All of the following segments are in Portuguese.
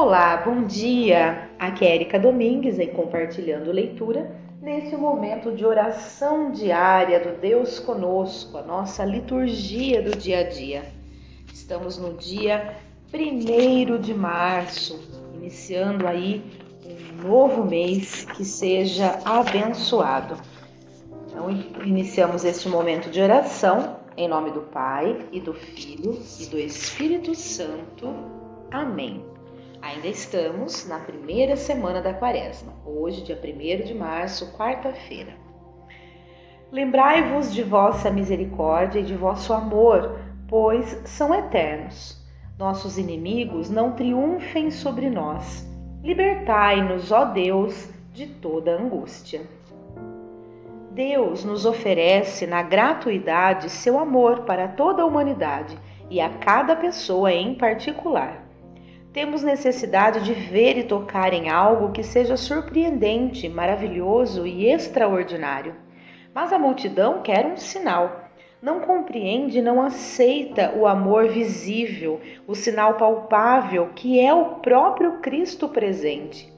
Olá, bom dia! Aqui é Erika Domingues em Compartilhando Leitura, neste momento de oração diária do Deus Conosco, a nossa liturgia do dia a dia. Estamos no dia 1 de março, iniciando aí um novo mês que seja abençoado. Então, iniciamos este momento de oração em nome do Pai e do Filho e do Espírito Santo. Amém. Ainda estamos na primeira semana da quaresma, hoje, dia 1 de março, quarta-feira. Lembrai-vos de vossa misericórdia e de vosso amor, pois são eternos. Nossos inimigos não triunfem sobre nós. Libertai-nos, ó Deus, de toda angústia. Deus nos oferece na gratuidade seu amor para toda a humanidade e a cada pessoa em particular. Temos necessidade de ver e tocar em algo que seja surpreendente, maravilhoso e extraordinário. Mas a multidão quer um sinal. Não compreende, não aceita o amor visível, o sinal palpável que é o próprio Cristo presente.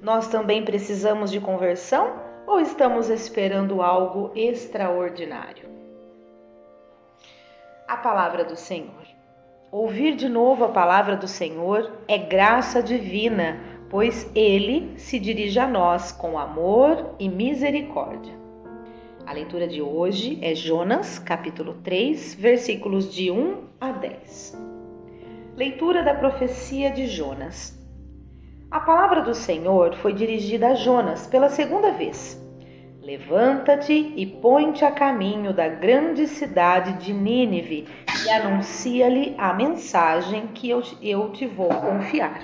Nós também precisamos de conversão ou estamos esperando algo extraordinário? A palavra do Senhor. Ouvir de novo a palavra do Senhor é graça divina, pois ele se dirige a nós com amor e misericórdia. A leitura de hoje é Jonas, capítulo 3, versículos de 1 a 10. Leitura da profecia de Jonas. A palavra do Senhor foi dirigida a Jonas pela segunda vez. Levanta-te e põe-te a caminho da grande cidade de Nínive e anuncia-lhe a mensagem que eu, eu te vou confiar.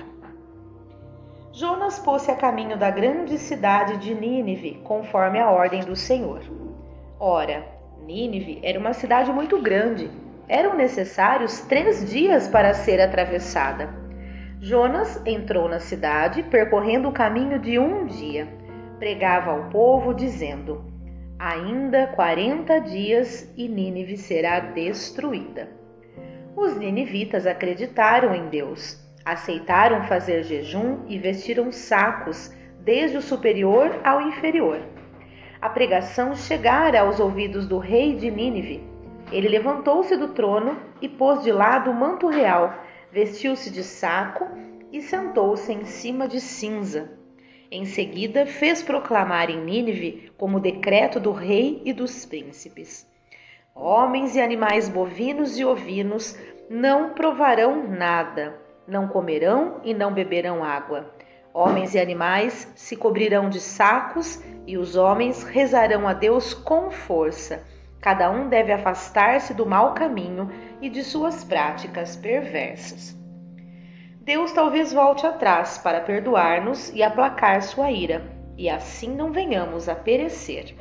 Jonas pôs-se a caminho da grande cidade de Nínive, conforme a ordem do Senhor. Ora, Nínive era uma cidade muito grande. Eram necessários três dias para ser atravessada. Jonas entrou na cidade, percorrendo o caminho de um dia pregava ao povo, dizendo: Ainda quarenta dias e Nínive será destruída. Os ninivitas acreditaram em Deus, aceitaram fazer jejum e vestiram sacos, desde o superior ao inferior. A pregação chegara aos ouvidos do rei de Nínive. Ele levantou-se do trono e pôs de lado o manto real, vestiu-se de saco e sentou-se em cima de cinza. Em seguida, fez proclamar em Nínive como decreto do rei e dos príncipes: Homens e animais bovinos e ovinos não provarão nada, não comerão e não beberão água. Homens e animais se cobrirão de sacos e os homens rezarão a Deus com força. Cada um deve afastar-se do mau caminho e de suas práticas perversas. Deus talvez volte atrás para perdoar-nos e aplacar sua ira, e assim não venhamos a perecer.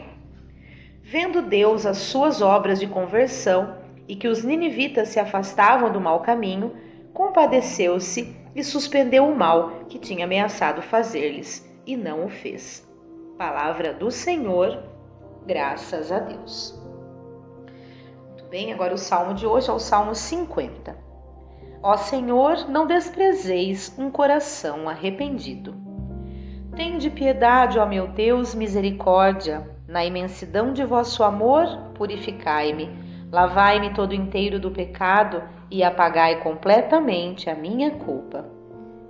Vendo Deus as suas obras de conversão e que os ninivitas se afastavam do mau caminho, compadeceu-se e suspendeu o mal que tinha ameaçado fazer-lhes, e não o fez. Palavra do Senhor, graças a Deus. Muito bem, agora o salmo de hoje é o Salmo 50. Ó Senhor, não desprezeis um coração arrependido. Tende piedade, ó meu Deus, misericórdia. Na imensidão de vosso amor, purificai-me. Lavai-me todo inteiro do pecado e apagai completamente a minha culpa.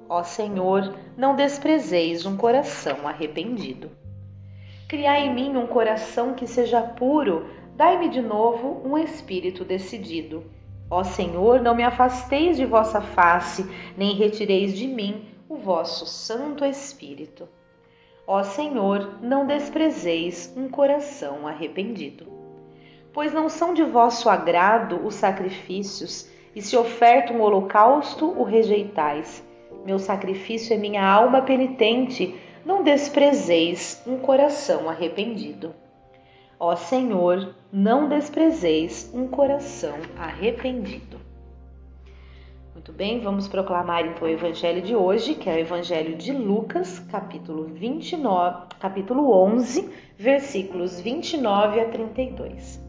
Ó Senhor, não desprezeis um coração arrependido. Criai em mim um coração que seja puro, dai-me de novo um espírito decidido. Ó Senhor, não me afasteis de vossa face, nem retireis de mim o vosso Santo Espírito. Ó Senhor, não desprezeis um coração arrependido. Pois não são de vosso agrado os sacrifícios, e se oferta um holocausto, o rejeitais. Meu sacrifício é minha alma penitente, não desprezeis um coração arrependido. Ó Senhor, não desprezeis um coração arrependido. Muito bem, vamos proclamar então o evangelho de hoje, que é o evangelho de Lucas, capítulo 29, capítulo 11, versículos 29 a 32.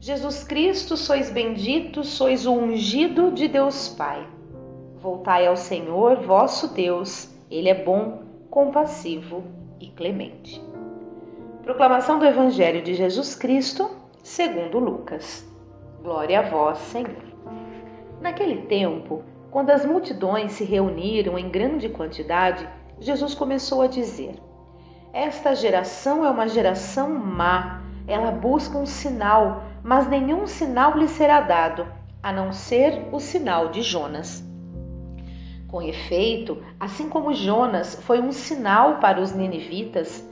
Jesus Cristo, sois bendito, sois o ungido de Deus Pai. Voltai ao Senhor vosso Deus, ele é bom, compassivo e clemente. Proclamação do Evangelho de Jesus Cristo, segundo Lucas. Glória a vós, Senhor. Naquele tempo, quando as multidões se reuniram em grande quantidade, Jesus começou a dizer: Esta geração é uma geração má. Ela busca um sinal, mas nenhum sinal lhe será dado, a não ser o sinal de Jonas. Com efeito, assim como Jonas foi um sinal para os ninivitas,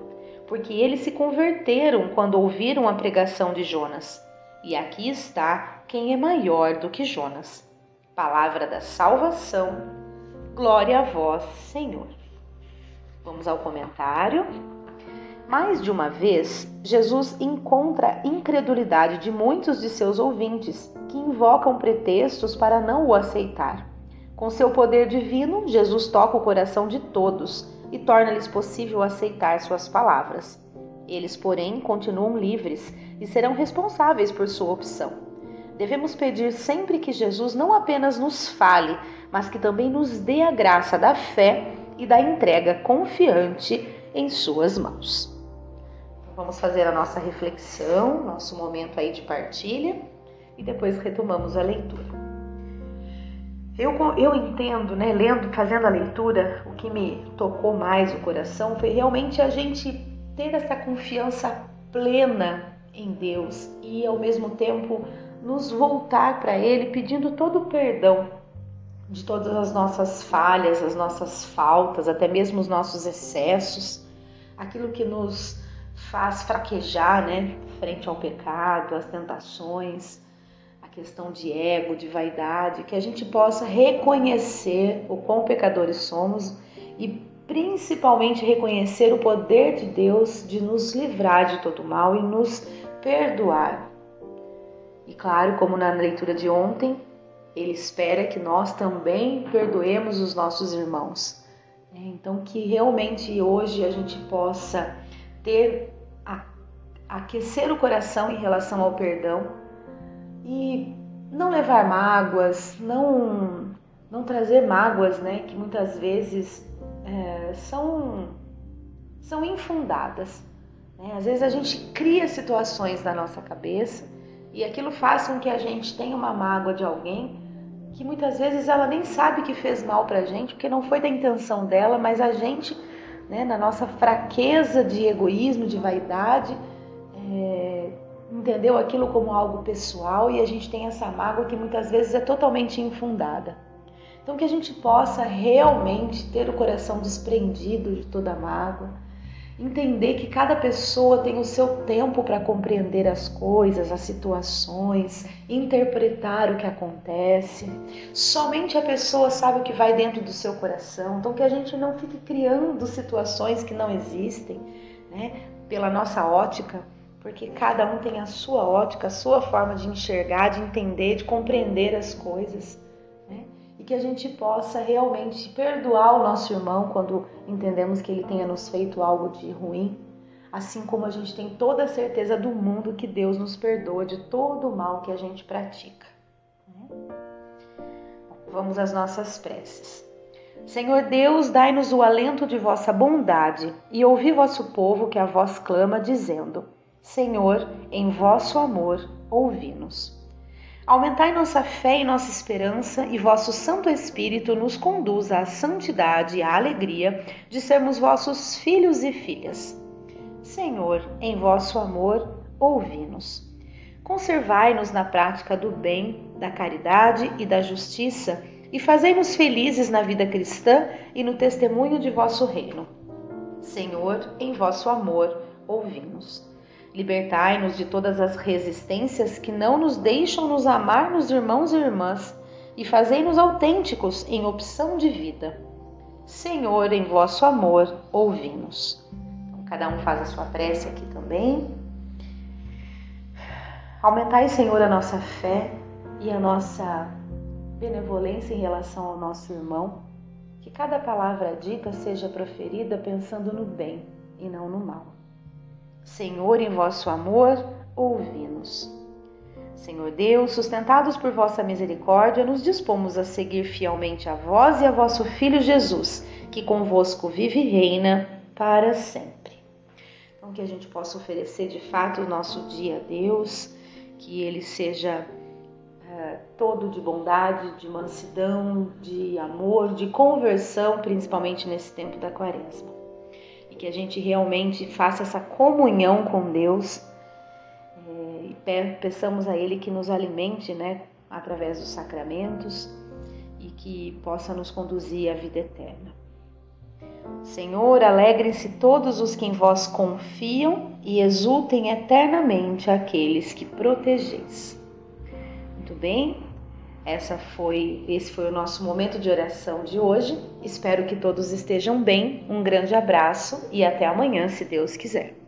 porque eles se converteram quando ouviram a pregação de Jonas. E aqui está quem é maior do que Jonas. Palavra da salvação. Glória a vós, Senhor. Vamos ao comentário. Mais de uma vez, Jesus encontra a incredulidade de muitos de seus ouvintes, que invocam pretextos para não o aceitar. Com seu poder divino, Jesus toca o coração de todos e torna-lhes possível aceitar suas palavras. Eles, porém, continuam livres e serão responsáveis por sua opção. Devemos pedir sempre que Jesus não apenas nos fale, mas que também nos dê a graça da fé e da entrega confiante em Suas mãos. Vamos fazer a nossa reflexão, nosso momento aí de partilha e depois retomamos a leitura. Eu, eu entendo, né, lendo, fazendo a leitura, o que me tocou mais o coração foi realmente a gente ter essa confiança plena em Deus e ao mesmo tempo nos voltar para Ele pedindo todo o perdão de todas as nossas falhas, as nossas faltas, até mesmo os nossos excessos, aquilo que nos faz fraquejar, né, frente ao pecado, às tentações, questão de ego, de vaidade, que a gente possa reconhecer o quão pecadores somos e principalmente reconhecer o poder de Deus de nos livrar de todo mal e nos perdoar. E claro, como na leitura de ontem, ele espera que nós também perdoemos os nossos irmãos. Então, que realmente hoje a gente possa ter aquecer o coração em relação ao perdão e não levar mágoas, não não trazer mágoas, né, que muitas vezes é, são são infundadas. Né? Às vezes a gente cria situações na nossa cabeça e aquilo faz com que a gente tenha uma mágoa de alguém que muitas vezes ela nem sabe que fez mal pra gente, porque não foi da intenção dela, mas a gente, né, na nossa fraqueza de egoísmo, de vaidade, entendeu aquilo como algo pessoal e a gente tem essa mágoa que muitas vezes é totalmente infundada. Então, que a gente possa realmente ter o coração desprendido de toda mágoa, entender que cada pessoa tem o seu tempo para compreender as coisas, as situações, interpretar o que acontece. Somente a pessoa sabe o que vai dentro do seu coração. Então, que a gente não fique criando situações que não existem, né, pela nossa ótica porque cada um tem a sua ótica, a sua forma de enxergar, de entender, de compreender as coisas. Né? E que a gente possa realmente perdoar o nosso irmão quando entendemos que ele tenha nos feito algo de ruim, assim como a gente tem toda a certeza do mundo que Deus nos perdoa de todo o mal que a gente pratica. Né? Vamos às nossas preces. Senhor Deus, dai-nos o alento de vossa bondade e ouvi vosso povo que a vós clama, dizendo: Senhor, em vosso amor, ouvi-nos. Aumentai nossa fé e nossa esperança, e vosso Santo Espírito nos conduza à santidade e à alegria de sermos vossos filhos e filhas. Senhor, em vosso amor, ouvi-nos. Conservai-nos na prática do bem, da caridade e da justiça, e fazei-nos felizes na vida cristã e no testemunho de vosso reino. Senhor, em vosso amor, ouvi-nos. Libertai-nos de todas as resistências que não nos deixam nos amar nos irmãos e irmãs e fazei-nos autênticos em opção de vida. Senhor, em vosso amor, ouvi-nos. Então, cada um faz a sua prece aqui também. Aumentai, Senhor, a nossa fé e a nossa benevolência em relação ao nosso irmão. Que cada palavra dita seja proferida pensando no bem e não no mal. Senhor, em vosso amor, ouvi-nos. Senhor Deus, sustentados por vossa misericórdia, nos dispomos a seguir fielmente a vós e a vosso Filho Jesus, que convosco vive e reina para sempre. Então, que a gente possa oferecer de fato o nosso dia a Deus, que ele seja uh, todo de bondade, de mansidão, de amor, de conversão, principalmente nesse tempo da quaresma que a gente realmente faça essa comunhão com Deus é, e peçamos a Ele que nos alimente, né, através dos sacramentos e que possa nos conduzir à vida eterna. Senhor, alegrem-se todos os que em vós confiam e exultem eternamente aqueles que protegeis. Muito bem? Essa foi, esse foi o nosso momento de oração de hoje. Espero que todos estejam bem. Um grande abraço e até amanhã, se Deus quiser.